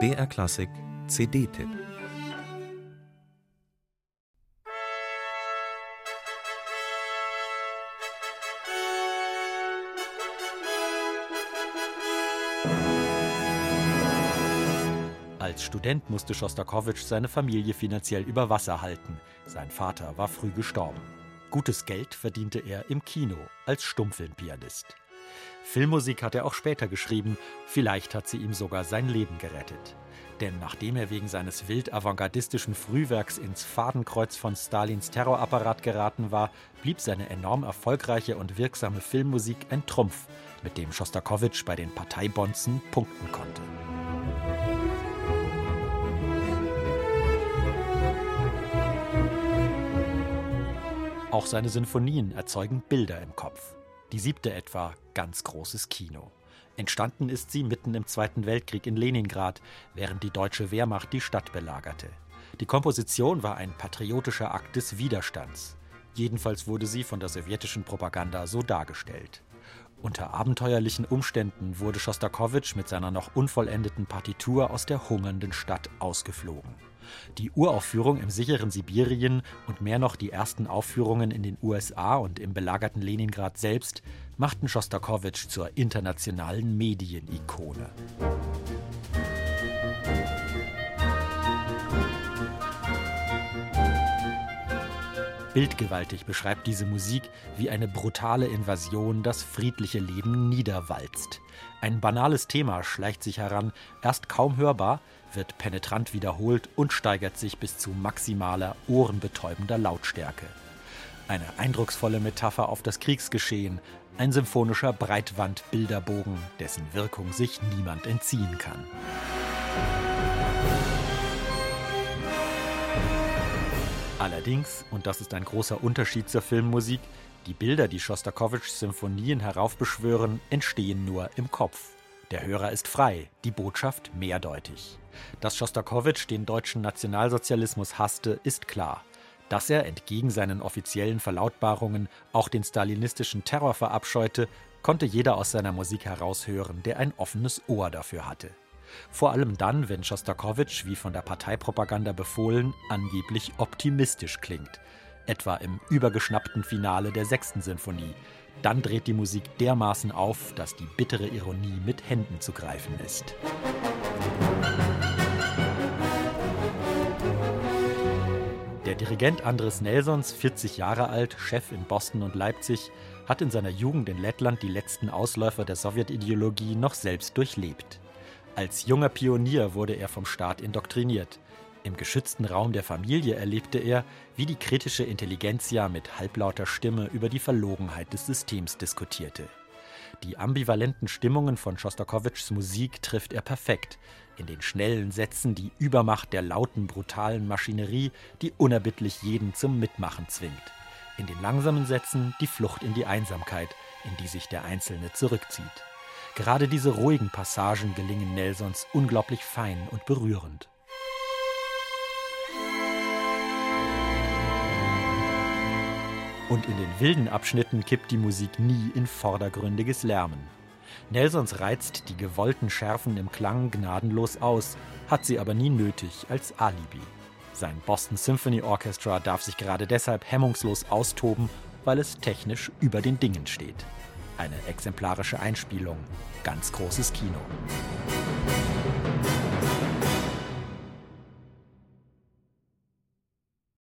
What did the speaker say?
BR Klassik CD-Tipp Als Student musste Schostakowitsch seine Familie finanziell über Wasser halten. Sein Vater war früh gestorben. Gutes Geld verdiente er im Kino als Stummfilmpianist. Filmmusik hat er auch später geschrieben, vielleicht hat sie ihm sogar sein Leben gerettet. Denn nachdem er wegen seines wild avantgardistischen Frühwerks ins Fadenkreuz von Stalins Terrorapparat geraten war, blieb seine enorm erfolgreiche und wirksame Filmmusik ein Trumpf, mit dem Schostakowitsch bei den Parteibonzen punkten konnte. Auch seine Sinfonien erzeugen Bilder im Kopf. Die siebte etwa, ganz großes Kino. Entstanden ist sie mitten im Zweiten Weltkrieg in Leningrad, während die deutsche Wehrmacht die Stadt belagerte. Die Komposition war ein patriotischer Akt des Widerstands. Jedenfalls wurde sie von der sowjetischen Propaganda so dargestellt. Unter abenteuerlichen Umständen wurde Schostakowitsch mit seiner noch unvollendeten Partitur aus der hungernden Stadt ausgeflogen. Die Uraufführung im sicheren Sibirien und mehr noch die ersten Aufführungen in den USA und im belagerten Leningrad selbst machten Schostakowitsch zur internationalen Medienikone. Bildgewaltig beschreibt diese Musik, wie eine brutale Invasion das friedliche Leben niederwalzt. Ein banales Thema schleicht sich heran, erst kaum hörbar, wird penetrant wiederholt und steigert sich bis zu maximaler, ohrenbetäubender Lautstärke. Eine eindrucksvolle Metapher auf das Kriegsgeschehen, ein symphonischer Breitwandbilderbogen, dessen Wirkung sich niemand entziehen kann. Allerdings, und das ist ein großer Unterschied zur Filmmusik, die Bilder, die Schostakowitschs Symphonien heraufbeschwören, entstehen nur im Kopf. Der Hörer ist frei, die Botschaft mehrdeutig. Dass Schostakowitsch den deutschen Nationalsozialismus hasste, ist klar. Dass er entgegen seinen offiziellen Verlautbarungen auch den stalinistischen Terror verabscheute, konnte jeder aus seiner Musik heraushören, der ein offenes Ohr dafür hatte. Vor allem dann, wenn Schostakowitsch, wie von der Parteipropaganda befohlen, angeblich optimistisch klingt, etwa im übergeschnappten Finale der sechsten Sinfonie. Dann dreht die Musik dermaßen auf, dass die bittere Ironie mit Händen zu greifen ist. Der Dirigent Andres Nelsons, 40 Jahre alt, Chef in Boston und Leipzig, hat in seiner Jugend in Lettland die letzten Ausläufer der Sowjetideologie noch selbst durchlebt. Als junger Pionier wurde er vom Staat indoktriniert. Im geschützten Raum der Familie erlebte er, wie die kritische Intelligenzia mit halblauter Stimme über die Verlogenheit des Systems diskutierte. Die ambivalenten Stimmungen von Schostakowitschs Musik trifft er perfekt. In den schnellen Sätzen die Übermacht der lauten, brutalen Maschinerie, die unerbittlich jeden zum Mitmachen zwingt. In den langsamen Sätzen die Flucht in die Einsamkeit, in die sich der Einzelne zurückzieht. Gerade diese ruhigen Passagen gelingen Nelsons unglaublich fein und berührend. Und in den wilden Abschnitten kippt die Musik nie in vordergründiges Lärmen. Nelsons reizt die gewollten Schärfen im Klang gnadenlos aus, hat sie aber nie nötig als Alibi. Sein Boston Symphony Orchestra darf sich gerade deshalb hemmungslos austoben, weil es technisch über den Dingen steht. Eine exemplarische Einspielung. Ganz großes Kino.